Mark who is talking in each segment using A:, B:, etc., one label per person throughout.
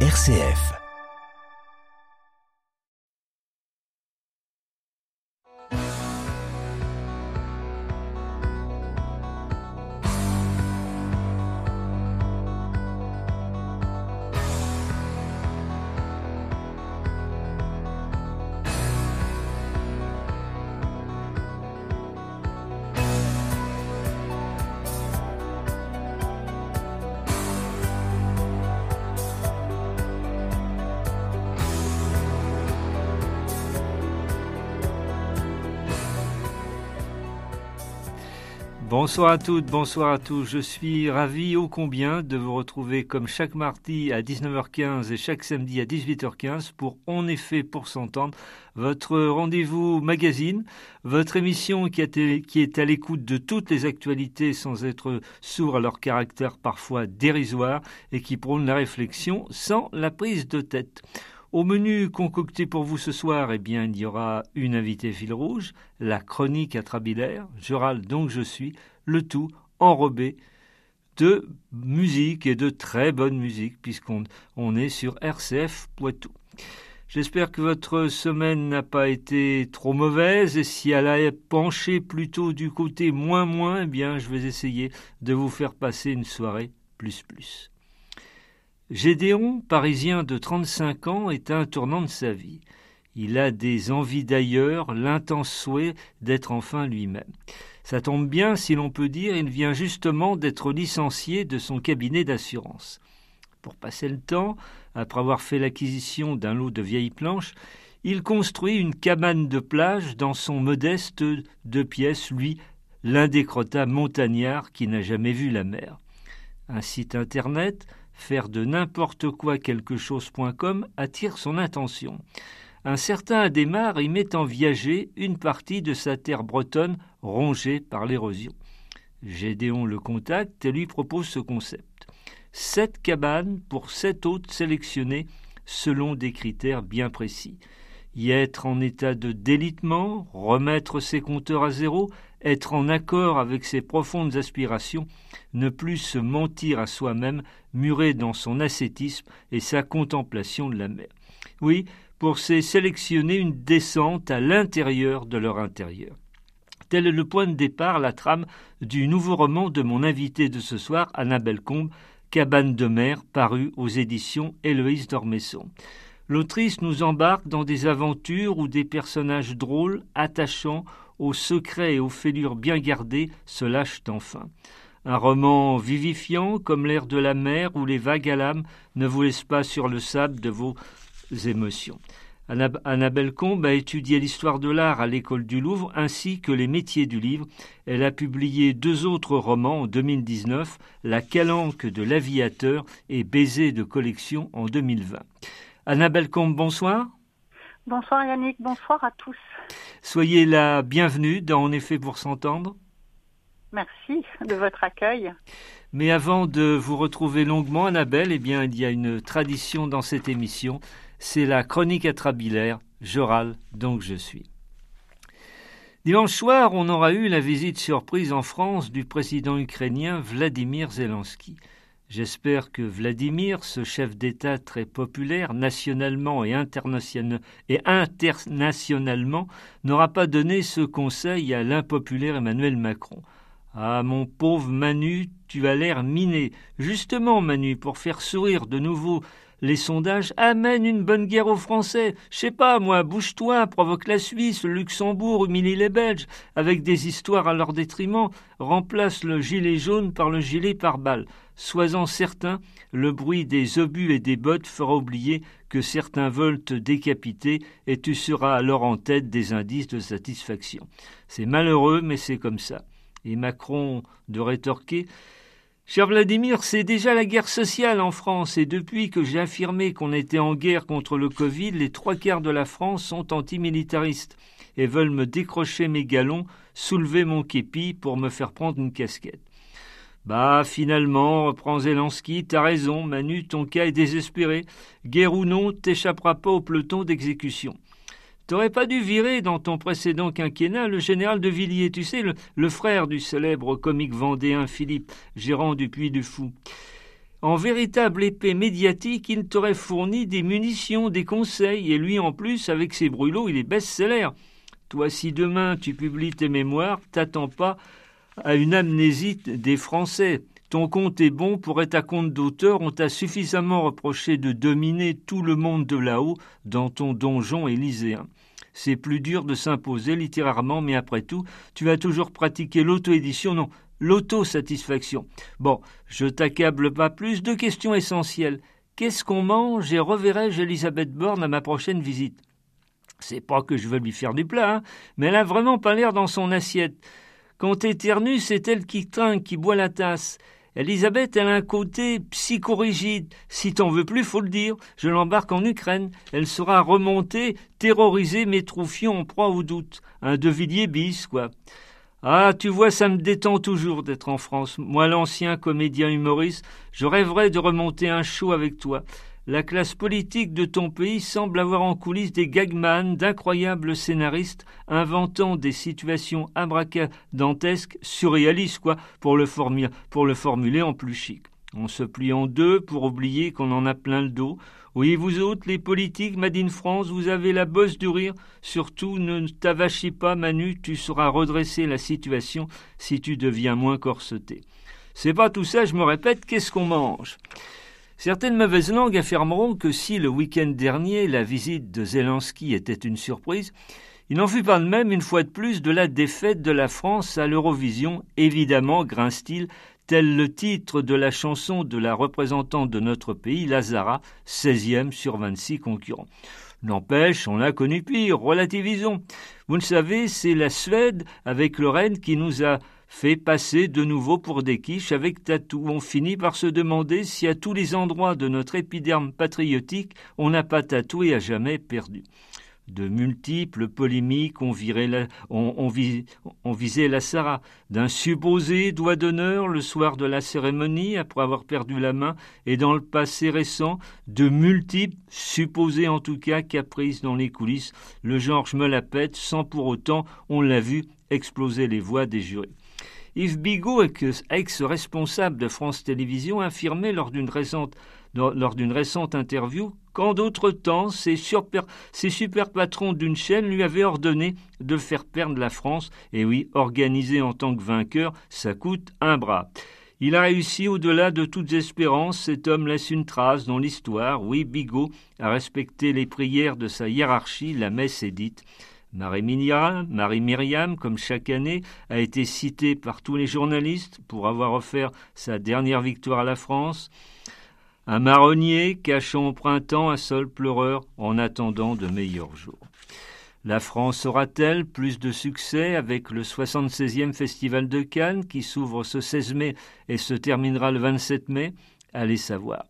A: RCF.
B: Bonsoir à toutes, bonsoir à tous. Je suis ravi ô combien de vous retrouver comme chaque mardi à 19h15 et chaque samedi à 18h15 pour En effet pour s'entendre, votre rendez-vous magazine, votre émission qui, est à l'écoute de toutes les actualités sans être sourd à leur caractère parfois dérisoire et qui prône la réflexion sans la prise de tête. Au menu concocté pour vous ce soir, eh bien, il y aura une invitée fil rouge, la chronique atrabilaire, je râle donc je suis, le tout enrobé de musique et de très bonne musique, puisqu'on on est sur RCF Poitou. J'espère que votre semaine n'a pas été trop mauvaise et si elle a penché plutôt du côté moins moins, eh bien je vais essayer de vous faire passer une soirée plus plus. Gédéon, parisien de 35 ans, est un tournant de sa vie. Il a des envies d'ailleurs, l'intense souhait d'être enfin lui-même. Ça tombe bien, si l'on peut dire, il vient justement d'être licencié de son cabinet d'assurance. Pour passer le temps, après avoir fait l'acquisition d'un lot de vieilles planches, il construit une cabane de plage dans son modeste deux pièces, lui, l'indécrottable montagnard qui n'a jamais vu la mer. Un site internet, faire de n'importe quoi quelque chose.com attire son attention. Un certain Adémar y met en viager une partie de sa terre bretonne rongée par l'érosion. Gédéon le contacte et lui propose ce concept. Sept cabanes pour sept hôtes sélectionnés selon des critères bien précis. Y être en état de délitement, remettre ses compteurs à zéro, être en accord avec ses profondes aspirations, ne plus se mentir à soi-même, muré dans son ascétisme et sa contemplation de la mer. Oui, pour ces sélectionner une descente à l'intérieur de leur intérieur. Tel est le point de départ, la trame du nouveau roman de mon invité de ce soir, Annabelle Combe, Cabane de mer, paru aux éditions Héloïse d'Ormesson. L'autrice nous embarque dans des aventures où des personnages drôles, attachants, aux secrets et aux fêlures bien gardées se lâchent enfin. Un roman vivifiant comme l'air de la mer où les vagues à l'âme ne vous laissent pas sur le sable de vos émotions. Annabelle Combe a étudié l'histoire de l'art à l'école du Louvre ainsi que les métiers du livre. Elle a publié deux autres romans en 2019, La calanque de l'aviateur et Baiser de collection en 2020. Annabelle Combe, bonsoir.
C: Bonsoir Yannick, bonsoir à tous.
B: Soyez la bienvenue dans En effet pour s'entendre.
C: Merci de votre accueil.
B: Mais avant de vous retrouver longuement, Annabelle, eh bien, il y a une tradition dans cette émission, c'est la chronique atrabilaire. Je râle, donc je suis. Dimanche soir, on aura eu la visite surprise en France du président ukrainien Vladimir Zelensky. J'espère que Vladimir, ce chef d'État très populaire nationalement et, internationalement, n'aura pas donné ce conseil à l'impopulaire Emmanuel Macron. Ah, mon pauvre Manu, tu as l'air miné. Justement, Manu, pour faire sourire de nouveau les sondages amènent une bonne guerre aux Français. Je sais pas, moi, bouge-toi, provoque la Suisse, le Luxembourg, humilie les Belges, avec des histoires à leur détriment, remplace le gilet jaune par le gilet par balle. Sois-en certain, le bruit des obus et des bottes fera oublier que certains veulent te décapiter et tu seras alors en tête des indices de satisfaction. C'est malheureux, mais c'est comme ça. Et Macron de rétorquer Cher Vladimir, c'est déjà la guerre sociale en France, et depuis que j'ai affirmé qu'on était en guerre contre le Covid, les trois quarts de la France sont antimilitaristes et veulent me décrocher mes galons, soulever mon képi pour me faire prendre une casquette. Bah, finalement, reprend Zelensky, t'as raison, Manu, ton cas est désespéré. Guerre ou non, t'échapperas pas au peloton d'exécution. T'aurais pas dû virer dans ton précédent quinquennat le général de Villiers, tu sais, le, frère du célèbre comique vendéen Philippe, gérant du Puy du Fou. En véritable épée médiatique, il t'aurait fourni des munitions, des conseils, et lui en plus, avec ses brûlots, il est best-seller. Toi, si demain tu publies tes mémoires, t'attends pas à une amnésie des Français. Ton compte est bon pour être à compte d'auteur, on t'a suffisamment reproché de dominer tout le monde de là-haut dans ton donjon élyséen. C'est plus dur de s'imposer littérairement, mais après tout, tu vas toujours pratiquer l'auto-édition, non, l'autosatisfaction. Bon, je t'accable pas plus. Deux questions essentielles. Qu'est-ce qu'on mange et reverrai-je Elisabeth Borne à ma prochaine visite? C'est pas que je veux lui faire du plat, hein, mais elle a vraiment pas l'air dans son assiette. Quand éternue, c'est elle qui trinque, qui boit la tasse. Elisabeth, elle a un côté psychorigide. Si t'en veux plus, faut le dire. Je l'embarque en Ukraine. Elle sera remontée, terroriser mes troufions en proie au doute. Un De bis, quoi. Ah, tu vois, ça me détend toujours d'être en France. Moi, l'ancien comédien humoriste, je rêverais de remonter un show avec toi. La classe politique de ton pays semble avoir en coulisses des gagman, d'incroyables scénaristes, inventant des situations abracadantesques, surréalistes, quoi, pour le, pour le formuler en plus chic. On se plie en deux pour oublier qu'on en a plein le dos. Oui, vous autres, les politiques, Madine France, vous avez la bosse du rire. Surtout, ne t'avachis pas, Manu, tu sauras redresser la situation si tu deviens moins corseté. C'est pas tout ça, je me répète, qu'est-ce qu'on mange? Certaines mauvaises langues affirmeront que si le week-end dernier la visite de Zelensky était une surprise, il n'en fut pas de même une fois de plus de la défaite de la France à l'Eurovision, évidemment, grince-t-il, tel le titre de la chanson de la représentante de notre pays, Lazara, 16e sur 26 concurrents. N'empêche, on a connu pire, relativisons. Vous le savez, c'est la Suède, avec Rennes, qui nous a fait passer de nouveau pour des quiches avec tatou. On finit par se demander si à tous les endroits de notre épiderme patriotique on n'a pas tatoué à jamais perdu. De multiples polémiques ont, la, visé la Sarah. D'un supposé doigt d'honneur le soir de la cérémonie, après avoir perdu la main, et dans le passé récent, de multiples, supposés en tout cas, caprices dans les coulisses. Le genre je me la pète, sans pour autant, on l'a vu, exploser les voix des jurés. Yves Bigot, ex-responsable de France Télévisions, affirmait lors d'une récente, interview qu'en d'autres temps, ses super, super patrons d'une chaîne lui avaient ordonné de faire perdre la France. Et oui, organiser en tant que vainqueur, ça coûte un bras. Il a réussi au-delà de toutes espérances. Cet homme laisse une trace dans l'histoire. Oui, Bigot a respecté les prières de sa hiérarchie. La messe est dite. Marie-Myriam, Marie comme chaque année, a été citée par tous les journalistes pour avoir offert sa dernière victoire à la France. Un marronnier cachant au printemps un sol pleureur en attendant de meilleurs jours. La France aura-t-elle plus de succès avec le 76e Festival de Cannes qui s'ouvre ce 16 mai et se terminera le 27 mai? Allez savoir.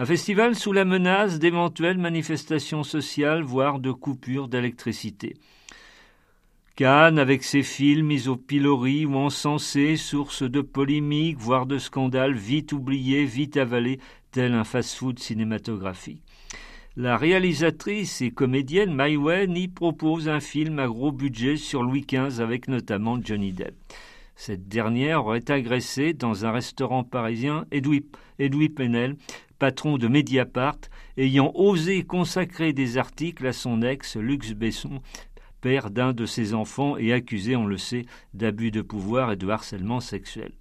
B: Un festival sous la menace d'éventuelles manifestations sociales, voire de coupures d'électricité. Cannes, avec ses films mis au pilori ou encensés, source de polémiques, voire de scandales, vite oubliés, vite avalés, tel un fast-food cinématographique. La réalisatrice et comédienne Mai y propose un film à gros budget sur Louis XV avec notamment Johnny Depp. Cette dernière aurait agressé dans un restaurant parisien Edoui Penel, patron de Mediapart, ayant osé consacrer des articles à son ex Lux Besson, père d'un de ses enfants et accusé, on le sait, d'abus de pouvoir et de harcèlement sexuel.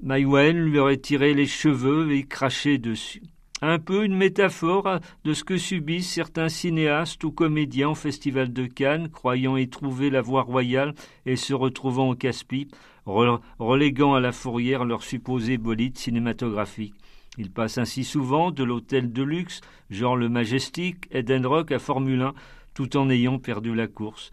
B: Maïwen lui aurait tiré les cheveux et craché dessus. Un peu une métaphore de ce que subissent certains cinéastes ou comédiens au Festival de Cannes, croyant y trouver la voie royale et se retrouvant au casse-pipe, reléguant à la fourrière leur supposé bolide cinématographique. Ils passent ainsi souvent de l'hôtel de luxe, genre le Majestic, Eden Rock à Formule 1, tout en ayant perdu la course.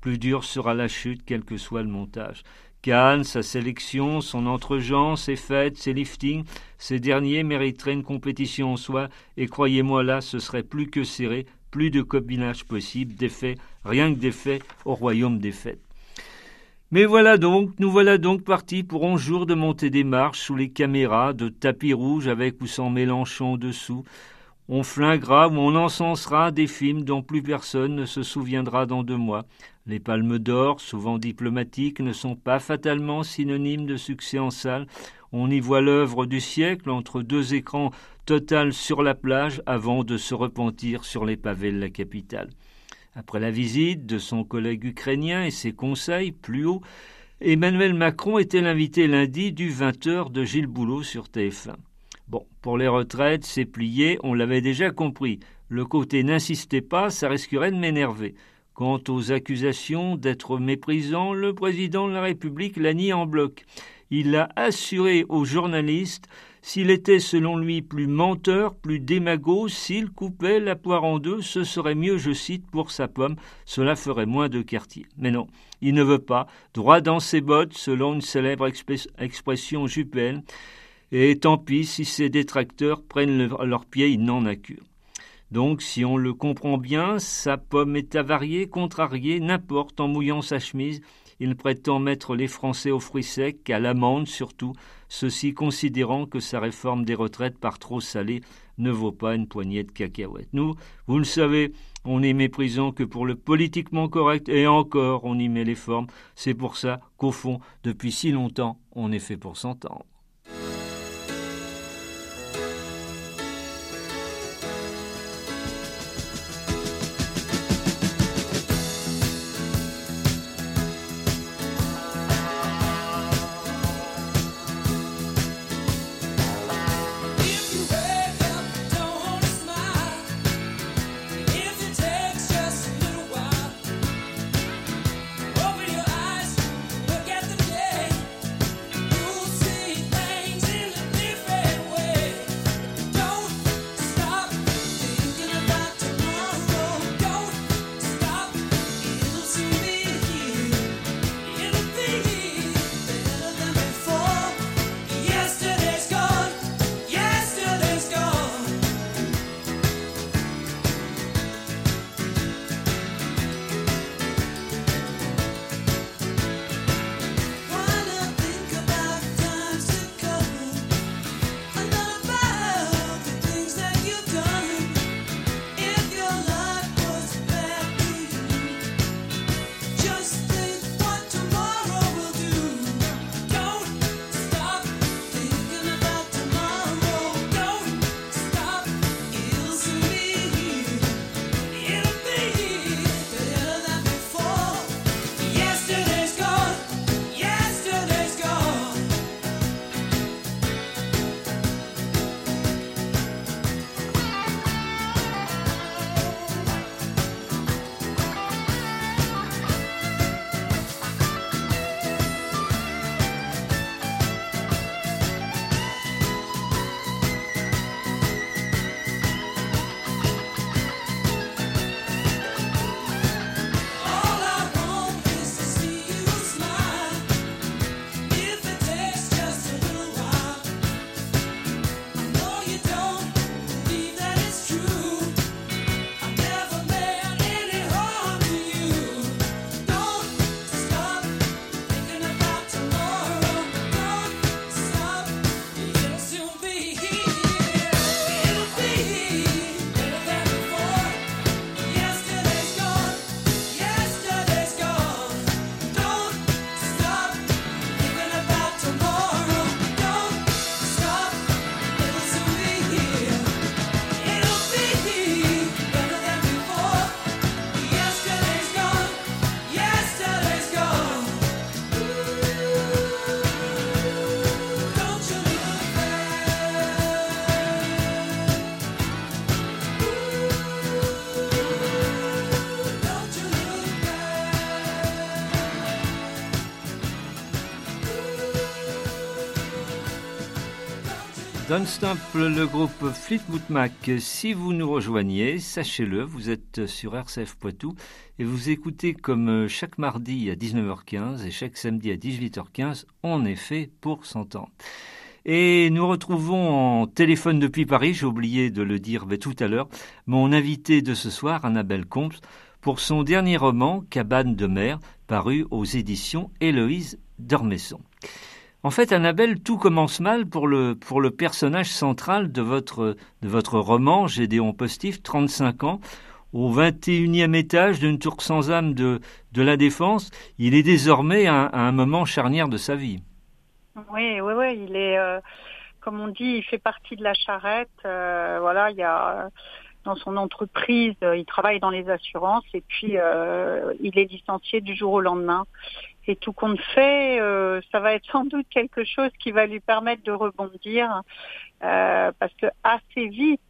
B: Plus dur sera la chute, quel que soit le montage. Cannes, sa sélection, son entre-gens, ses fêtes, ses liftings, ces derniers mériteraient une compétition en soi, et croyez-moi là, ce serait plus que serré, plus de copinage possible, d'effets, rien que d'effets au royaume des fêtes. Mais voilà donc, nous voilà donc partis pour onze jours de montée des marches sous les caméras, de tapis rouges avec ou sans Mélenchon dessous, on flinguera ou on encensera des films dont plus personne ne se souviendra dans deux mois. Les palmes d'or, souvent diplomatiques, ne sont pas fatalement synonymes de succès en salle. On y voit l'œuvre du siècle entre deux écrans total sur la plage avant de se repentir sur les pavés de la capitale. Après la visite de son collègue ukrainien et ses conseils plus haut, Emmanuel Macron était l'invité lundi du 20h de Gilles Boulot sur TF1. Bon, pour les retraites, c'est plié, on l'avait déjà compris. Le côté n'insistez pas, ça risquerait de m'énerver. Quant aux accusations d'être méprisant, le président de la République l'a nié en bloc. Il a assuré aux journalistes s'il était selon lui plus menteur, plus démago, s'il coupait la poire en deux, ce serait mieux, je cite, pour sa pomme, cela ferait moins de quartier. Mais non, il ne veut pas, droit dans ses bottes, selon une célèbre expression jupelle, et tant pis si ses détracteurs prennent leurs pieds, il n'en a cure. Donc, si on le comprend bien, sa pomme est avariée, contrariée, n'importe, en mouillant sa chemise, il prétend mettre les Français aux fruits secs, à l'amende surtout, ceci considérant que sa réforme des retraites par trop salée ne vaut pas une poignée de cacahuètes. Nous, vous le savez, on est méprisant que pour le politiquement correct, et encore on y met les formes. C'est pour ça qu'au fond, depuis si longtemps, on est fait pour s'entendre. Don Stample, le groupe Fleetwood Mac. Si vous nous rejoignez, sachez-le, vous êtes sur RCF Poitou et vous écoutez comme chaque mardi à 19h15 et chaque samedi à 18h15, en effet, pour s'entendre. Et nous retrouvons en téléphone depuis Paris, j'ai oublié de le dire tout à l'heure, mon invité de ce soir, Annabelle Comte, pour son dernier roman, Cabane de mer, paru aux éditions Héloïse d'Ormesson. En fait, Annabelle, tout commence mal pour le, pour le personnage central de votre, de votre roman, Gédéon Postif, 35 ans, au 21e étage d'une tour sans âme de, de la Défense. Il est désormais à, un moment charnière de sa vie.
C: Oui, oui, oui, il est, comme on dit, il fait partie de la charrette. voilà, il y a dans son entreprise, il travaille dans les assurances et puis il est licencié du jour au lendemain. Et tout compte fait, ça va être sans doute quelque chose qui va lui permettre de rebondir parce que assez vite,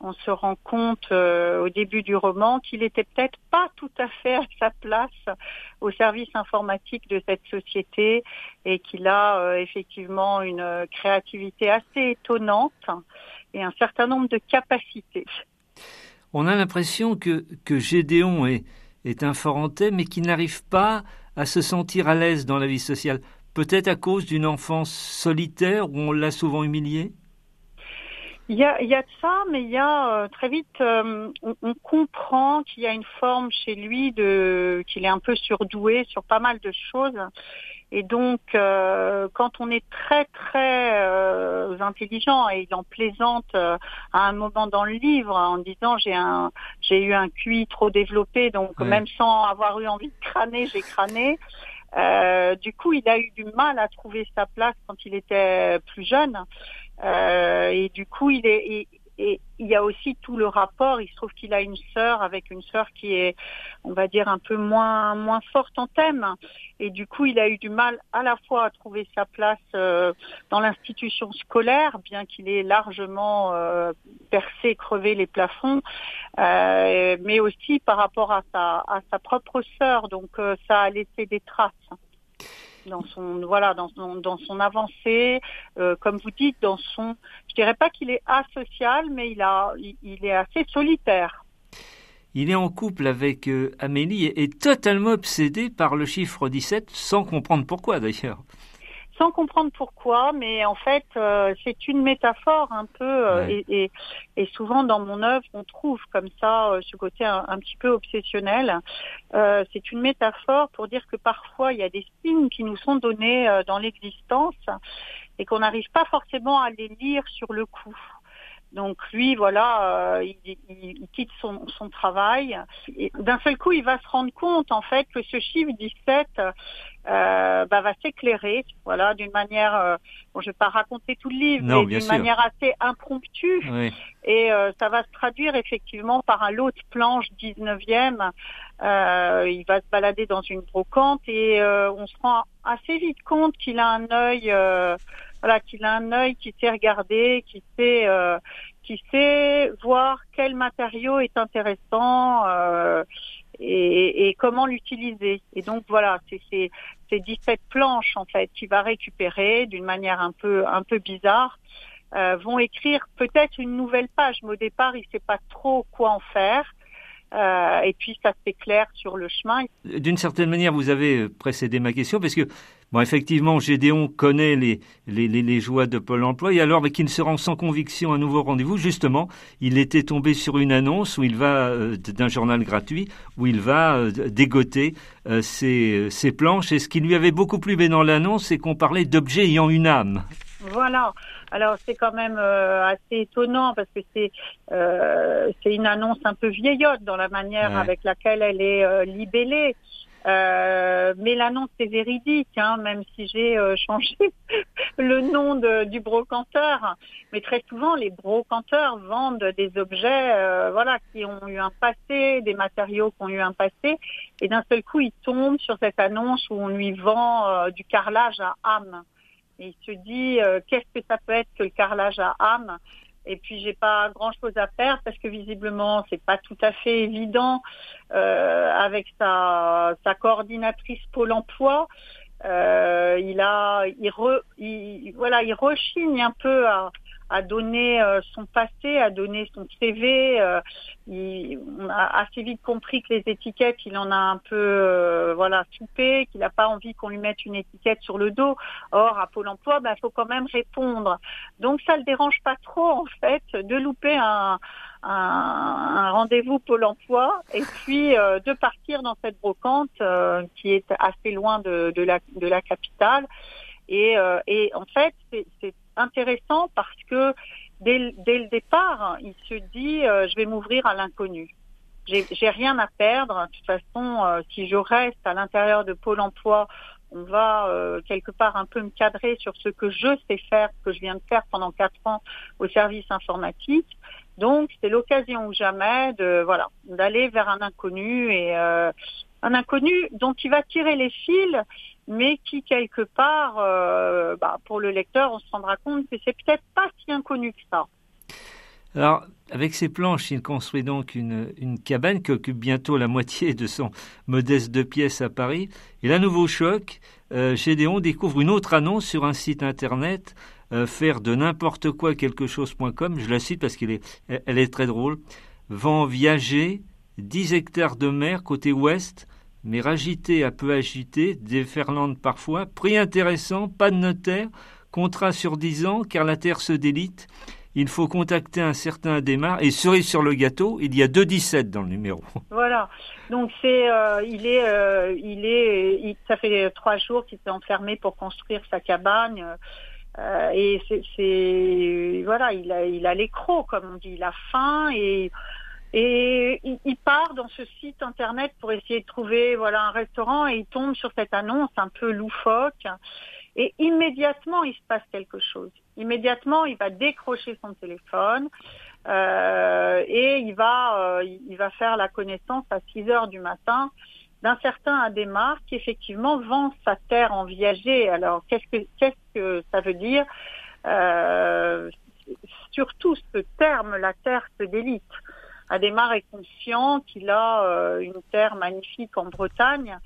C: on se rend compte euh, au début du roman qu'il était peut-être pas tout à fait à sa place au service informatique de cette société et qu'il a euh, effectivement une créativité assez étonnante et un certain nombre de capacités.
B: On a l'impression que, que Gédéon est, est un Forentais mais qui n'arrive pas à se sentir à l'aise dans la vie sociale. Peut-être à cause d'une enfance solitaire où on l'a souvent humilié
C: il y a, il y a de ça, mais il y a euh, très vite, euh, on, comprend qu'il y a une forme chez lui de qu'il est un peu surdoué sur pas mal de choses. Et donc, euh, quand on est très très intelligent et il en plaisante à un moment dans le livre en disant j'ai un j'ai eu un QI trop développé, donc même sans avoir eu envie de crâner, j'ai crâné. du coup, il a eu du mal à trouver sa place quand il était plus jeune. Euh, et du coup, il est, et il y a aussi tout le rapport. Il se trouve qu'il a une sœur avec une sœur qui est, on va dire, un peu moins moins forte en thème. Et du coup, il a eu du mal à la fois à trouver sa place euh, dans l'institution scolaire, bien qu'il ait largement euh, percé, crevé les plafonds, euh, mais aussi par rapport à sa à sa propre sœur. Donc, euh, ça a laissé des traces dans son voilà dans dans son avancée, euh, comme vous dites, dans son je dirais pas qu'il est asocial, mais il a il, est assez solitaire.
B: Il est en couple avec euh, Amélie et est totalement obsédé par le chiffre 17, sans comprendre pourquoi d'ailleurs
C: sans comprendre pourquoi, mais en fait, euh, c'est une métaphore un peu, euh, et, et, souvent dans mon œuvre, on trouve comme ça euh, ce côté un, petit peu obsessionnel. c'est une métaphore pour dire que parfois, il y a des signes qui nous sont donnés dans l'existence et qu'on n'arrive pas forcément à les lire sur le coup. Donc lui, voilà, il, il, quitte son, son travail. D'un seul coup, il va se rendre compte, en fait, que ce chiffre 17, euh, bah, va s'éclairer, voilà, d'une manière, euh, bon, je vais pas raconter tout le livre, mais d'une manière assez impromptue, et euh, ça va se traduire effectivement par un lot de planche 19e. Euh, il va se balader dans une brocante et on se rend assez vite compte qu'il a un œil, voilà, qu'il a un œil qui sait regarder, qui sait, qui sait voir quel matériau est intéressant et, et comment l'utiliser. Et donc voilà, c'est ces 17 planches en fait qu'il va récupérer d'une manière un peu un peu bizarre euh, vont écrire peut-être une nouvelle page. Mais au départ, il sait pas trop quoi en faire. Euh, et puis ça s'éclaire sur le chemin.
B: D'une certaine manière, vous avez précédé ma question parce que Bon, effectivement, Gédéon connaît les, joies de Pôle emploi, et alors, qu'il se rend sans conviction à nouveau rendez-vous, justement, il était tombé sur une annonce où il va, euh, d'un journal gratuit, où il va euh, dégoter euh, ses, ses, planches, et ce qui lui avait beaucoup plu dans l'annonce, c'est qu'on parlait d'objets ayant une âme.
C: Voilà. Alors c'est quand même assez étonnant parce que c'est c'est une annonce un peu vieillotte dans la manière avec laquelle elle est libellée. Euh, mais l'annonce est véridique, hein, même si j'ai euh, changé le nom de, du brocanteur. Mais très souvent, les brocanteurs vendent des objets, euh, voilà, qui ont eu un passé, des matériaux qui ont eu un passé, et d'un seul coup, ils tombent sur cette annonce où on lui vend du carrelage à âme. Et il se dit, qu'est-ce que ça peut être que le carrelage à âme? Et puis j'ai pas grand chose à faire parce que visiblement c'est pas tout à fait évident euh, avec sa, sa coordinatrice Pôle Emploi. Euh, il a, il, re, il, voilà, il rechigne un peu à, à donner euh, son passé, à donner son CV. Euh, il, on a assez vite compris que les étiquettes, il en a un peu euh, voilà soupé, qu'il n'a pas envie qu'on lui mette une étiquette sur le dos. Or, à Pôle Emploi, il bah, faut quand même répondre. Donc, ça le dérange pas trop en fait de louper un, un, rendez-vous Pôle Emploi et puis de partir dans cette brocante qui est assez loin de, de, la, de la capitale. Et, et en fait, c'est intéressant parce que dès, dès le départ, il se dit euh, je vais m'ouvrir à l'inconnu. J'ai rien à perdre. De toute façon, euh, si je reste à l'intérieur de Pôle Emploi on va euh, quelque part un peu me cadrer sur ce que je sais faire, ce que je viens de faire pendant quatre ans au service informatique. Donc c'est l'occasion ou jamais de voilà d'aller vers un inconnu et euh, un inconnu dont il va tirer les fils, mais qui quelque part, euh, bah, pour le lecteur, on se rendra compte que c'est peut-être pas si inconnu que ça.
B: Alors, avec ses planches, il construit donc une, cabane qui occupe bientôt la moitié de son modeste deux pièces à Paris. Et là, nouveau choc, euh, Gédéon découvre une autre annonce sur un site internet, euh, faire de n'importe quoi quelque chose.com. Je la cite parce qu'elle est, elle est très drôle. Vent viager, 10 hectares de mer côté ouest, mais agité à peu agité, déferlante parfois, prix intéressant, pas de notaire, contrat sur 10 ans car la terre se délite il faut contacter un certain démarre et cerise sur le gâteau, il y a 2,17 dans le numéro.
C: Voilà. Donc c'est, euh, il est, euh, il est, ça fait trois jours qu'il s'est enfermé pour construire sa cabane. Euh, et c'est, voilà, il a, il a comme on dit, il a faim et et il, part dans ce site internet pour essayer de trouver voilà un restaurant et il tombe sur cette annonce un peu loufoque et immédiatement il se passe quelque chose. Immédiatement, il va décrocher son téléphone euh, et il va, euh, il va faire la connaissance à 6 heures du matin d'un certain Adémar qui effectivement vend sa terre en viager. Alors qu'est-ce que qu'est-ce que ça veut dire? Euh, Surtout ce terme, la terre se délite. Adémar est conscient qu'il a euh, une terre magnifique en Bretagne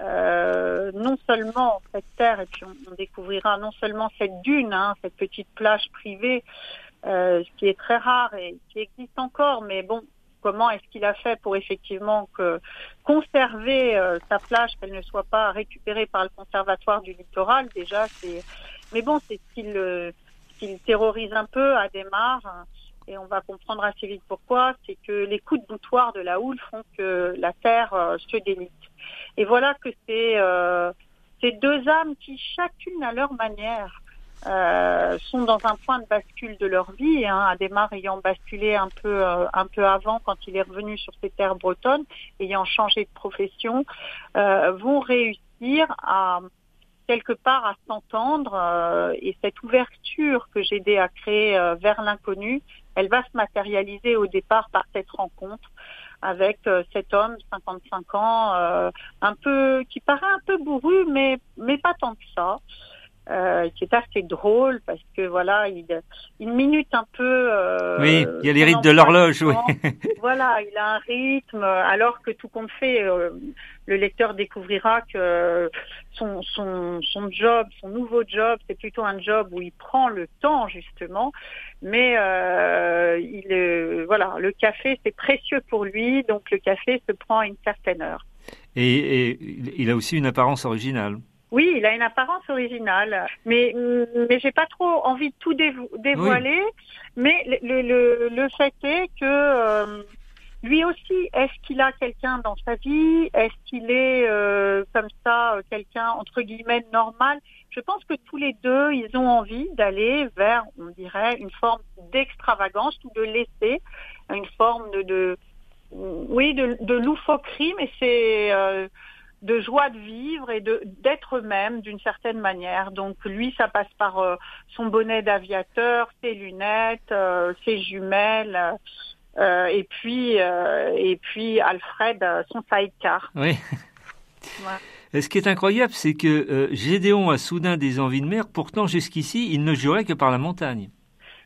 C: euh, non seulement cette terre, et puis on, découvrira non seulement cette dune, hein, cette petite plage privée, euh, qui est très rare et qui existe encore, mais bon, comment est-ce qu'il a fait pour effectivement que conserver euh, sa plage, qu'elle ne soit pas récupérée par le conservatoire du littoral? Déjà, c'est, mais bon, c'est ce qu'il, euh, terrorise un peu à démarre. Et on va comprendre assez vite pourquoi. C'est que les coups de boutoir de la houle font que la terre se délite. Et voilà que c'est euh, ces deux âmes qui, chacune à leur manière, euh, sont dans un point de bascule de leur vie. Hein, Adémar ayant basculé un peu euh, un peu avant quand il est revenu sur ses terres bretonnes, ayant changé de profession, euh, vont réussir à quelque part à s'entendre euh, et cette ouverture que j'ai aidé à créer euh, vers l'inconnu, elle va se matérialiser au départ par cette rencontre avec euh, cet homme, 55 ans, euh, un peu qui paraît un peu bourru, mais mais pas tant que ça. Euh, qui est assez drôle parce que voilà, il, il minute un peu. Euh,
B: oui, il y a les rythmes de l'horloge, oui.
C: voilà, il a un rythme, alors que tout compte fait, euh, le lecteur découvrira que son, son, son job, son nouveau job, c'est plutôt un job où il prend le temps justement, mais euh, il, voilà, le café c'est précieux pour lui, donc le café se prend à une certaine heure.
B: Et, et il a aussi une apparence originale.
C: Oui, il a une apparence originale, mais mais j'ai pas trop envie de tout dévoiler. Oui. Mais le, le, le, fait est que euh, lui aussi, est-ce qu'il a quelqu'un dans sa vie? Est-ce qu'il est, euh, comme ça quelqu'un entre guillemets normal? Je pense que tous les deux, ils ont envie d'aller vers, on dirait, une forme d'extravagance ou de laisser une forme de, de oui, de, de loufoquerie, mais c'est euh, de joie de vivre et de d'être eux-mêmes d'une certaine manière. Donc lui, ça passe par euh, son bonnet d'aviateur, ses lunettes, euh, ses jumelles, euh, et puis et puis Alfred, son sidecar.
B: Oui. Ouais. Ce qui est incroyable, c'est que Gédéon a soudain des envies de mer. Pourtant, jusqu'ici, il ne jurait que par la montagne.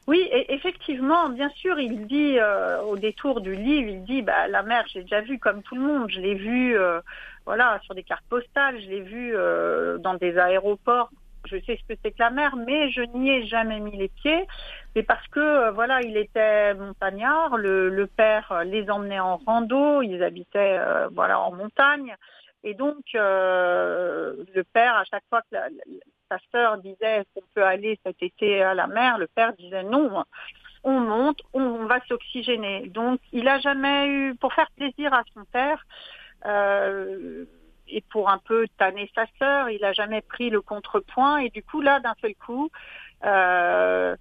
C: Oui, et effectivement, bien sûr, il dit euh, au détour du livre, il dit bah la mer, j'ai déjà vu comme tout le monde, je l'ai vu euh, voilà, sur des cartes postales, je l'ai vu euh, dans des aéroports, je sais ce que c'est que la mer, mais je n'y ai jamais mis les pieds. C'est parce que euh, voilà, il était montagnard, le, père les emmenait en rando, ils habitaient euh, voilà en montagne. Et donc, le père, à chaque fois que la, sa sœur disait qu'on peut aller cet été à la mer, le père disait non, on monte, on, va s'oxygéner. Donc, il n'a jamais eu, pour faire plaisir à son père, et pour un peu tanner sa sœur, il n'a jamais pris le contrepoint. Et du coup, là, d'un seul coup, euh,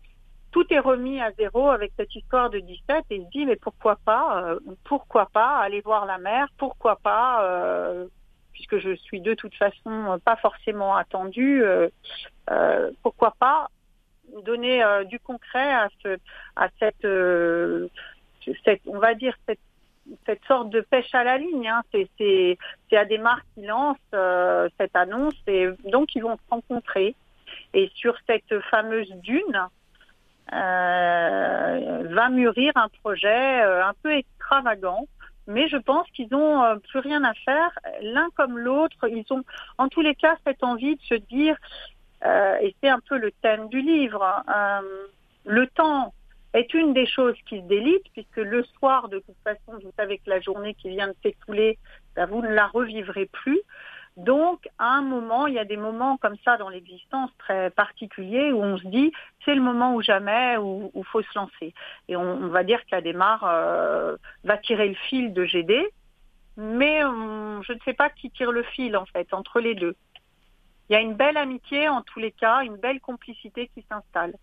C: tout est remis à zéro avec cette histoire de 17 et il se dit mais pourquoi pas, euh, pourquoi pas aller voir la mer, pourquoi pas puisque je suis de toute façon pas forcément attendue, pourquoi pas donner du concret à, ce, à cette, cette, on va dire, cette cette sorte de pêche à la ligne. Hein. C'est Ademar qui lance euh, cette annonce et donc ils vont se rencontrer. Et sur cette fameuse dune, euh, va mûrir un projet euh, un peu extravagant. Mais je pense qu'ils n'ont plus rien à faire, l'un comme l'autre. Ils ont, en tous les cas, cette envie de se dire, et c'est un peu le thème du livre, le temps est une des choses qui se délite, puisque le soir, de toute façon, vous savez que la journée qui vient de s'écouler, ben, vous ne la revivrez plus. Donc, à un moment, il y a des moments comme ça dans l'existence très particuliers où on se dit, c'est le moment ou jamais où il faut se lancer. Et on, va dire qu'Ademar euh, va tirer le fil de GD, mais je ne sais pas qui tire le fil, en fait, entre les deux. Il y a une belle amitié, en tous les cas, une belle complicité qui s'installe.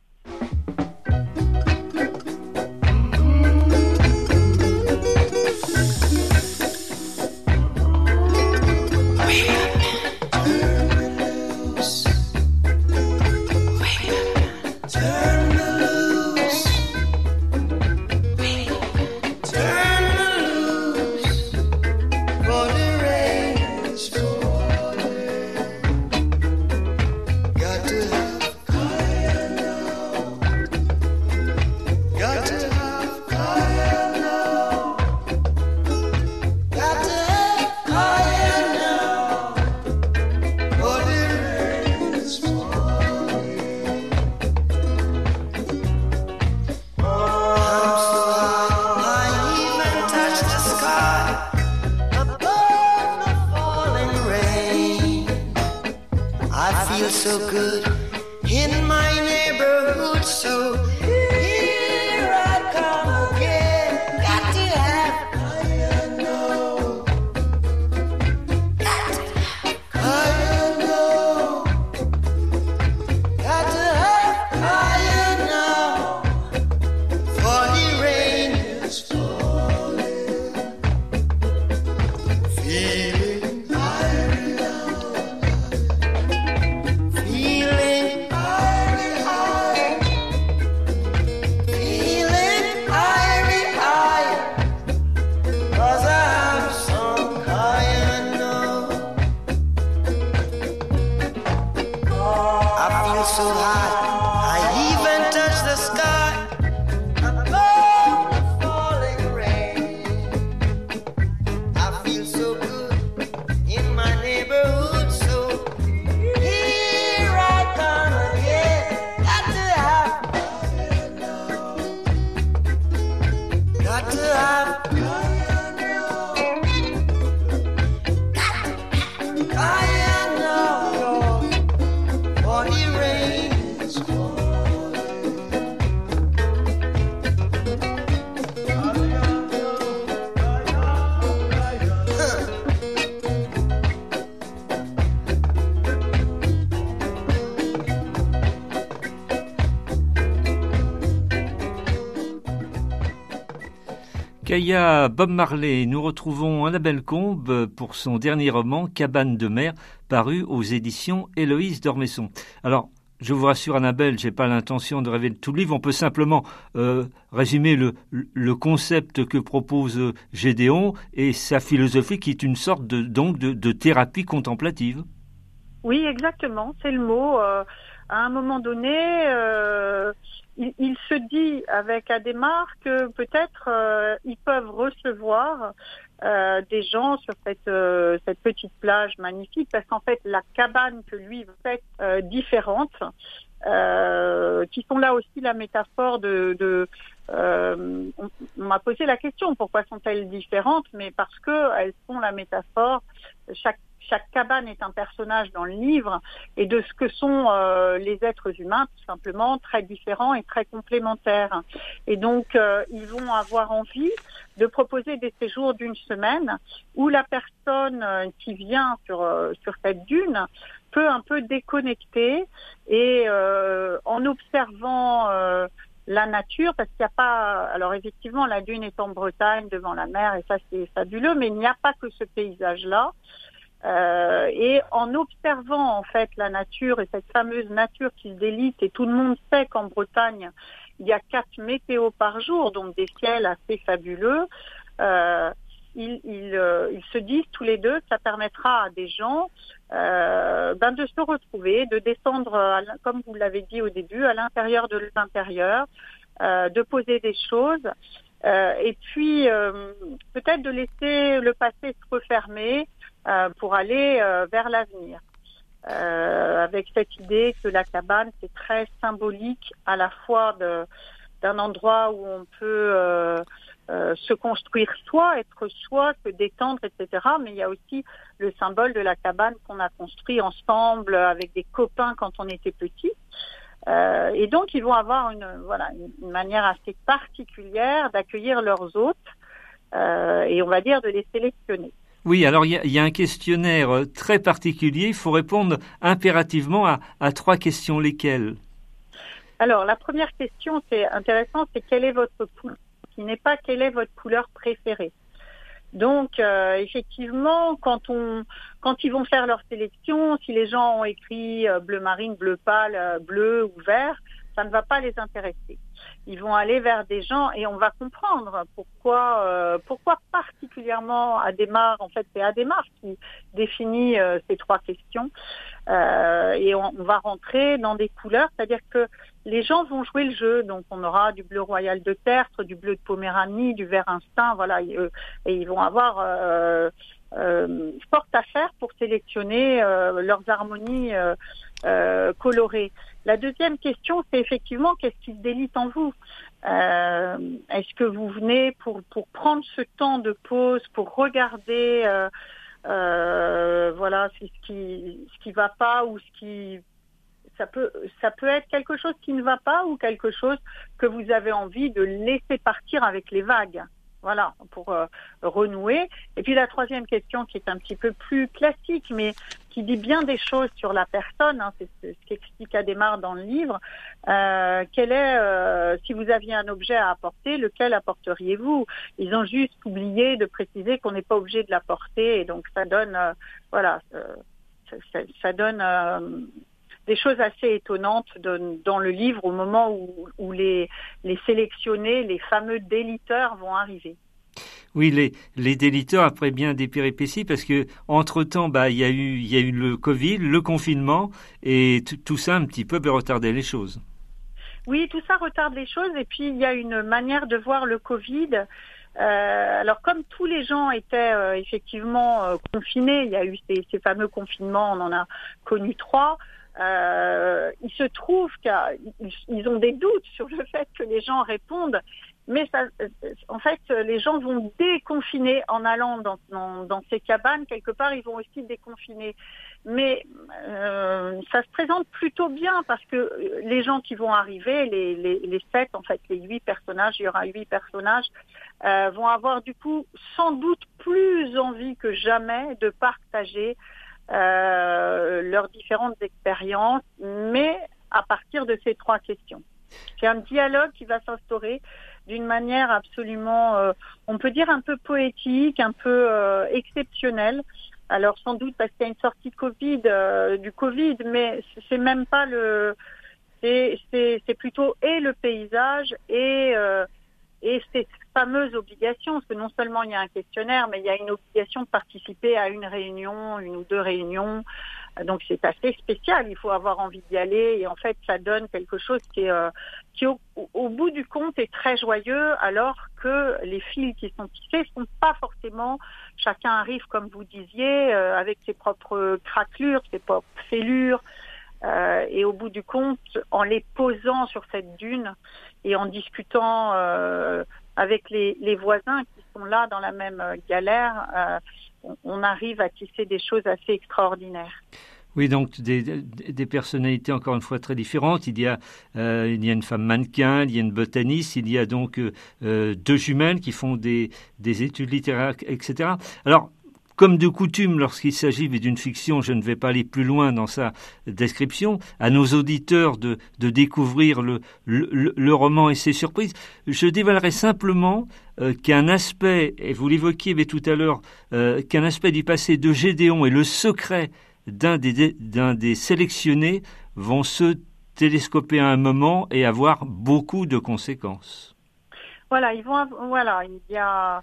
B: Kaya Bob Marley, nous retrouvons Annabelle Combe pour son dernier roman Cabane de mer, paru aux éditions Héloïse d'Ormesson. Alors, je vous rassure Annabelle, j'ai pas l'intention de révéler tout le livre, on peut simplement euh, résumer le, concept que propose Gédéon et sa philosophie qui est une sorte de, donc de, thérapie contemplative.
C: Oui, exactement, c'est le mot. Euh, à un moment donné, euh, il, se dit avec Ademar que peut-être euh, ils peuvent recevoir euh, des gens sur cette, euh, cette petite plage magnifique parce qu'en fait la cabane que lui fait différente qui sont là aussi la métaphore de, de on, m'a posé la question pourquoi sont-elles différentes? Mais parce que elles sont la métaphore chaque chaque cabane est un personnage dans le livre et de ce que sont euh, les êtres humains, tout simplement, très différents et très complémentaires. Et donc, euh, ils vont avoir envie de proposer des séjours d'une semaine où la personne euh, qui vient sur, sur cette dune peut un peu déconnecter et en observant la nature, parce qu'il n'y a pas, alors effectivement, la dune est en Bretagne devant la mer et ça c'est fabuleux, mais il n'y a pas que ce paysage-là. Euh, et en observant en fait la nature et cette fameuse nature qui se délite, et tout le monde sait qu'en Bretagne, il y a quatre météos par jour, donc des ciels assez fabuleux. Euh, ils, ils, euh, ils, se disent tous les deux, ça permettra à des gens euh, ben de se retrouver, de descendre, comme vous l'avez dit au début, à l'intérieur de l'intérieur, euh, de poser des choses, et puis peut-être de laisser le passé se refermer pour aller vers l'avenir. avec cette idée que la cabane, c'est très symbolique à la fois d'un endroit où on peut euh, se construire soi, être soi, se détendre, etc. Mais il y a aussi le symbole de la cabane qu'on a construit ensemble avec des copains quand on était petit. Euh, et donc ils vont avoir une voilà une, manière assez particulière d'accueillir leurs hôtes euh, et on va dire de les sélectionner.
B: Oui, alors il y, a un questionnaire très particulier. Il faut répondre impérativement à, trois questions. Lesquelles?
C: Alors la première question, c'est intéressant, c'est quelle est votre poule qui n'est pas quelle est votre couleur préférée? Donc euh, effectivement, quand on quand ils vont faire leur sélection, si les gens ont écrit euh, bleu marine, bleu pâle, euh, bleu ou vert, ça ne va pas les intéresser. Ils vont aller vers des gens et on va comprendre pourquoi euh, pourquoi particulièrement Ademar, en fait c'est Ademar qui définit euh, ces trois questions. Euh, et on, va rentrer dans des couleurs, c'est-à-dire que les gens vont jouer le jeu, donc on aura du bleu royal de Tertre, du bleu de Poméranie, du vert instinct, voilà, et, et ils vont avoir euh, euh, porte à faire pour sélectionner euh, leurs harmonies euh, euh, colorées. La deuxième question, c'est effectivement qu'est-ce qui se délite en vous euh, Est-ce que vous venez pour, pour prendre ce temps de pause, pour regarder voilà ce qui ce qui va pas ou ce qui ça peut ça peut être quelque chose qui ne va pas ou quelque chose que vous avez envie de laisser partir avec les vagues? Voilà, pour euh, renouer. Et puis la troisième question qui est un petit peu plus classique, mais qui dit bien des choses sur la personne, hein, c'est ce qu'explique Adémar dans le livre. Euh, quel est, euh, si vous aviez un objet à apporter, lequel apporteriez-vous? Ils ont juste oublié de préciser qu'on n'est pas obligé de l'apporter, et donc ça donne, euh, voilà, euh, ça, ça, donne des choses assez étonnantes dans le livre au moment où, où les, les, sélectionnés, les fameux déliteurs vont arriver.
B: Oui, les, déliteurs après bien des péripéties parce que entre temps, bah, il y a eu, le Covid, le confinement et tout ça un petit peu peut retarder les choses.
C: Oui, tout ça retarde les choses et puis il y a une manière de voir le Covid. Euh, alors comme tous les gens étaient euh, effectivement euh, confinés, il y a eu ces, ces, fameux confinements, on en a connu trois. Il se trouve qu'ils ont des doutes sur le fait que les gens répondent, mais ça, en fait, les gens vont déconfiner en allant dans, dans, dans, ces cabanes. Quelque part, ils vont aussi déconfiner. Mais euh, ça se présente plutôt bien parce que les gens qui vont arriver, les, les, les sept, en fait, les huit personnages, il y aura huit personnages, euh, vont avoir du coup sans doute plus envie que jamais de partager euh, leurs différentes expériences, mais à partir de ces trois questions. C'est un dialogue qui va s'instaurer d'une manière absolument, euh, on peut dire un peu poétique, un peu euh, exceptionnelle. Alors sans doute parce qu'il y a une sortie de Covid, euh, du Covid, mais c'est même pas le, c'est plutôt et le paysage et euh, et ces fameuses obligations, parce que non seulement il y a un questionnaire, mais il y a une obligation de participer à une réunion, une ou deux réunions. Donc c'est assez spécial, il faut avoir envie d'y aller et en fait ça donne quelque chose qui, est, euh, qui au, au, bout du compte est très joyeux alors que les fils qui sont tissés sont pas forcément, chacun arrive comme vous disiez euh, avec ses propres craquelures, ses propres fêlures, euh, et au bout du compte, en les posant sur cette dune et en discutant euh, avec les, voisins qui sont là dans la même galère, euh, on, arrive à tisser des choses assez extraordinaires.
B: Oui, donc des, personnalités encore une fois très différentes. Il y a, euh, une femme mannequin, il y a une botaniste, il y a donc euh, deux jumelles qui font des, des études littéraires, etc. Alors, comme de coutume, lorsqu'il s'agit d'une fiction, je ne vais pas aller plus loin dans sa description, à nos auditeurs de, découvrir le, roman et ses surprises. Je dévoilerai simplement euh, qu'un aspect, et vous l'évoquiez tout à l'heure, euh, qu'un aspect du passé de Gédéon et le secret d'un des, sélectionnés vont se télescoper à un moment et avoir beaucoup de conséquences.
C: Voilà, il y a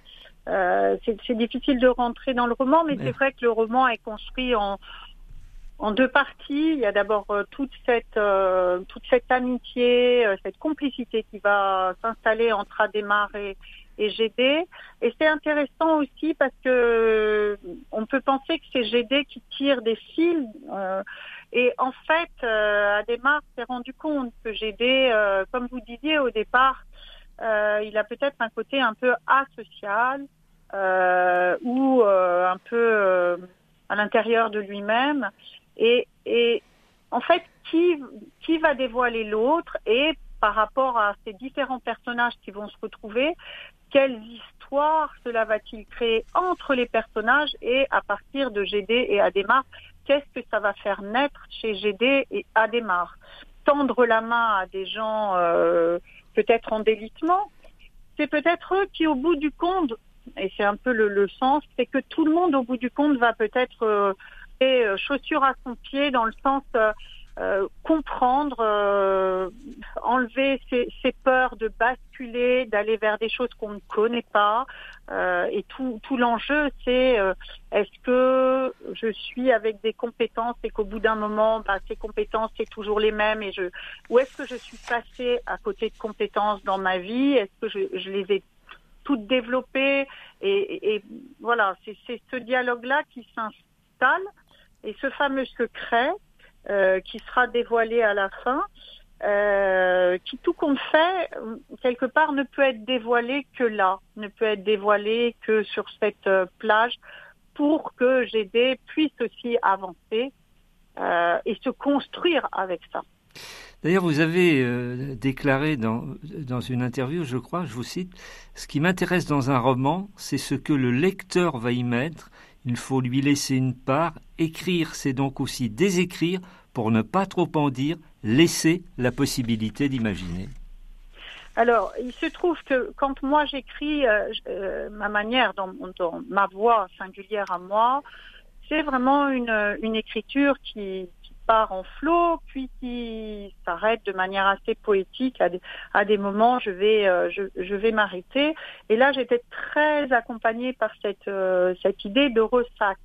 C: euh, c'est difficile de rentrer dans le roman, mais c'est vrai que le roman est construit en, en deux parties. Il y a d'abord euh, toute cette euh, toute cette amitié, cette complicité qui va s'installer entre Adémar et, et GD. Et c'est intéressant aussi parce que on peut penser que c'est GD qui tire des fils. et en fait, Adémar s'est rendu compte que GD, comme vous disiez au départ, il a peut-être un côté un peu asocial, euh, ou euh, un peu euh, à l'intérieur de lui-même. Et, et en fait, qui, qui va dévoiler l'autre et par rapport à ces différents personnages qui vont se retrouver, quelles histoires cela va-t-il créer entre les personnages et à partir de GD et Adémar Qu'est-ce que ça va faire naître chez GD et Adémar Tendre la main à des gens euh, peut-être en délitement, c'est peut-être eux qui, au bout du compte, et c'est un peu le, sens, c'est que tout le monde au bout du compte va peut-être euh, euh chaussure à son pied dans le sens euh, euh comprendre, enlever ses, peurs de basculer, d'aller vers des choses qu'on ne connaît pas. et tout, l'enjeu, c'est est-ce que je suis avec des compétences et qu'au bout d'un moment, bah, ces compétences, c'est toujours les mêmes et je, ou est-ce que je suis passée à côté de compétences dans ma vie? Est-ce que je les ai toutes développées. Et, voilà, c'est ce dialogue-là qui s'installe. Et ce fameux secret euh, qui sera dévoilé à la fin, euh, qui tout compte fait, quelque part, ne peut être dévoilé que là, ne peut être dévoilé que sur cette euh, plage pour que GD puisse aussi avancer et se construire avec ça.
B: D'ailleurs, vous avez euh, déclaré dans, une interview, je crois, je vous cite, Ce qui m'intéresse dans un roman, c'est ce que le lecteur va y mettre. Il faut lui laisser une part. Écrire, c'est donc aussi désécrire pour ne pas trop en dire, laisser la possibilité d'imaginer.
C: Alors, il se trouve que quand moi j'écris euh, euh, ma manière, ma voix singulière à moi, c'est vraiment une écriture qui, en flot, puis qui s'arrête de manière assez poétique à des, à des moments. Je vais, euh, je, vais m'arrêter. Et là, j'étais très accompagnée par cette, euh, cette idée de ressac.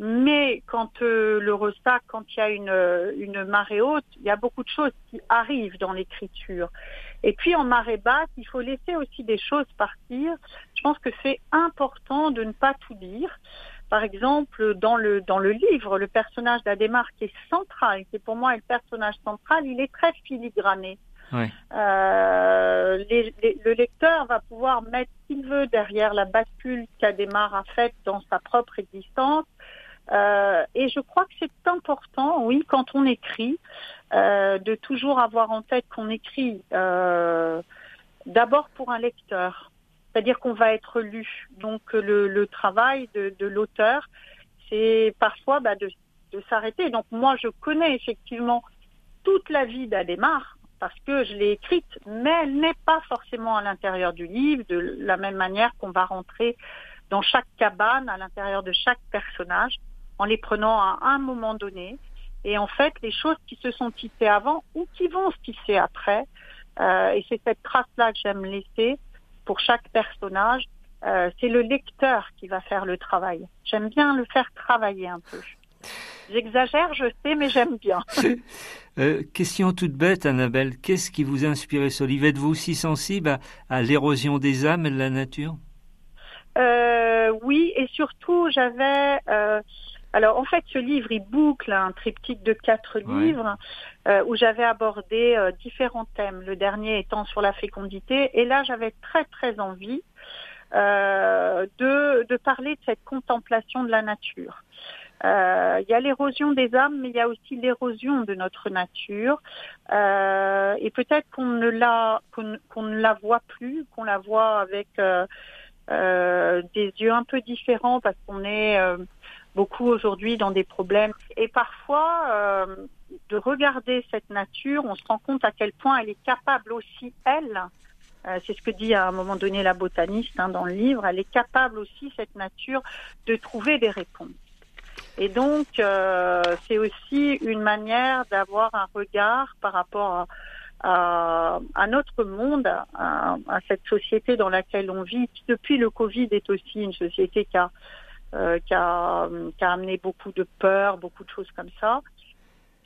C: Mais quand euh, le ressac, quand il y a une, une marée haute, il y a beaucoup de choses qui arrivent dans l'écriture. Et puis en marée basse, il faut laisser aussi des choses partir. Je pense que c'est important de ne pas tout dire. Par exemple, dans le, dans le livre, le personnage d'Adémar qui est central, qui pour moi est le personnage central, il est très filigrané. Euh, le lecteur va pouvoir mettre ce qu'il veut derrière la bascule qu'Adémar a faite dans sa propre existence. Euh, et je crois que c'est important, oui, quand on écrit, euh, de toujours avoir en tête qu'on écrit d'abord pour un lecteur c'est-à-dire qu'on va être lu. Donc le, travail de, l'auteur, c'est parfois bah, de, s'arrêter. Donc moi, je connais effectivement toute la vie d'Adémar parce que je l'ai écrite, mais elle n'est pas forcément à l'intérieur du livre, de la même manière qu'on va rentrer dans chaque cabane, à l'intérieur de chaque personnage, en les prenant à un moment donné. Et en fait, les choses qui se sont tissées avant ou qui vont se tisser après, euh, et c'est cette trace-là que j'aime laisser, pour chaque personnage, euh, c'est le lecteur qui va faire le travail. J'aime bien le faire travailler un peu. J'exagère, je sais, mais j'aime bien.
B: euh, question toute bête, Annabelle. Qu'est-ce qui vous a inspiré ce livre Êtes-vous aussi sensible à, l'érosion des âmes et de la nature?
C: Euh, Oui, et surtout, j'avais alors en fait, ce livre, il boucle un triptyque de quatre livres euh, où j'avais abordé euh, différents thèmes. Le dernier étant sur la fécondité. Et là, j'avais très très envie euh, de, de parler de cette contemplation de la nature. Il y a l'érosion des âmes, mais il y a aussi l'érosion de notre nature. et peut-être qu'on ne la qu'on ne la voit plus, qu'on la voit avec des yeux un peu différents parce qu'on est beaucoup aujourd'hui dans des problèmes. Et parfois, de regarder cette nature, on se rend compte à quel point elle est capable aussi, elle, euh, c'est ce que dit à un moment donné la botaniste hein, dans le livre, elle est capable aussi, cette nature, de trouver des réponses. Et donc, euh, c'est aussi une manière d'avoir un regard par rapport à, à, notre monde, à, cette société dans laquelle on vit, qui depuis le Covid est aussi une société qui a, euh, qui a, qui a amené beaucoup de peur, beaucoup de choses comme ça.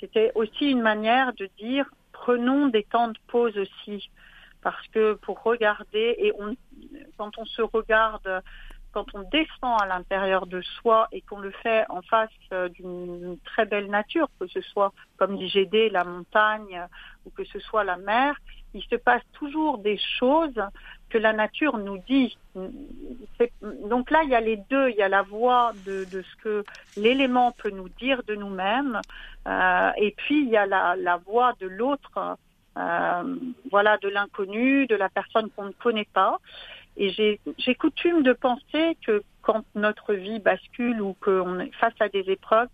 C: C'était aussi une manière de dire prenons des temps de pause aussi parce que pour regarder et on, quand on se regarde, quand on descend à l'intérieur de soi et qu'on le fait en face euh, d'une très belle nature, que ce soit comme dit GD la montagne ou que ce soit la mer, il se passe toujours des choses que la nature nous dit. Donc là, il y a les deux. Il y a la voix de, ce que l'élément peut nous dire de nous-mêmes, euh, et puis il y a la, la voix de l'autre euh, voilà, de l'inconnu, de la personne qu'on ne connaît pas. Et j'ai coutume de penser que quand notre vie bascule ou qu'on est face à des épreuves,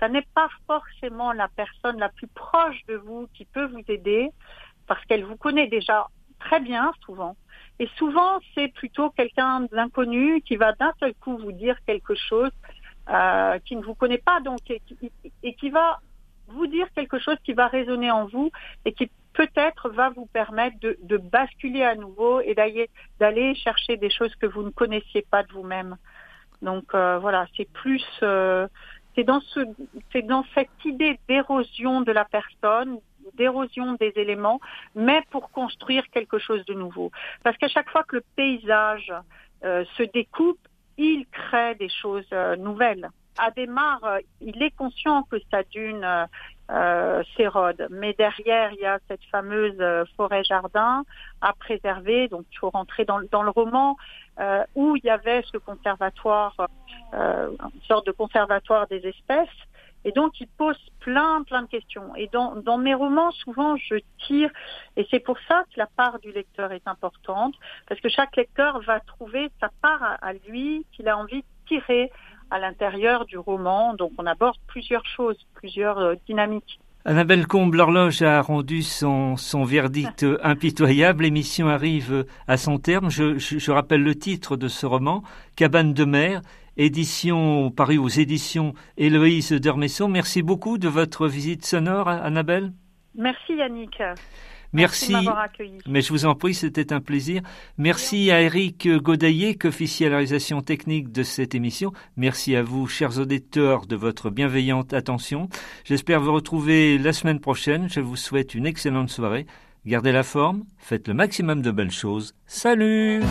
C: ça n'est pas forcément la personne la plus proche de vous qui peut vous aider, parce qu'elle vous connaît déjà très bien souvent. Et souvent, c'est plutôt quelqu'un d'inconnu qui va d'un seul coup vous dire quelque chose euh, qui ne vous connaît pas, donc et, et qui va vous dire quelque chose qui va résonner en vous et qui peut-être va vous permettre de, de basculer à nouveau et d'aller chercher des choses que vous ne connaissiez pas de vous-même. Donc euh, voilà, c'est plus, euh, c'est dans ce, c'est dans cette idée d'érosion de la personne, d'érosion des éléments, mais pour construire quelque chose de nouveau. Parce qu'à chaque fois que le paysage euh, se découpe, il crée des choses nouvelles. Adémar, il est conscient que sa dune euh, s'érode. Mais derrière, il y a cette fameuse euh, forêt-jardin à préserver. Donc, il faut rentrer dans, dans le roman euh, où il y avait ce conservatoire, euh, une sorte de conservatoire des espèces. Et donc, il pose plein, plein de questions. Et dans, mes romans, souvent, je tire, et c'est pour ça que la part du lecteur est importante, parce que chaque lecteur va trouver sa part à, lui qu'il a envie de tirer à l'intérieur du roman. Donc on aborde plusieurs choses, plusieurs euh, dynamiques.
B: Annabelle Combe, l'horloge a rendu son, verdict impitoyable. L'émission arrive à son terme. Je, rappelle le titre de ce roman, Cabane de mer, édition paru aux éditions Héloïse Dermesson. Merci beaucoup de votre visite sonore, Annabelle.
C: Merci Yannick.
B: Merci. Mais je vous en prie, c'était un plaisir. Merci à Eric Godaillé, qu'officialisation technique de cette émission. Merci à vous, chers auditeurs, de votre bienveillante attention. J'espère vous retrouver la semaine prochaine. Je vous souhaite une excellente soirée. Gardez la forme, faites le maximum de belles choses. Salut!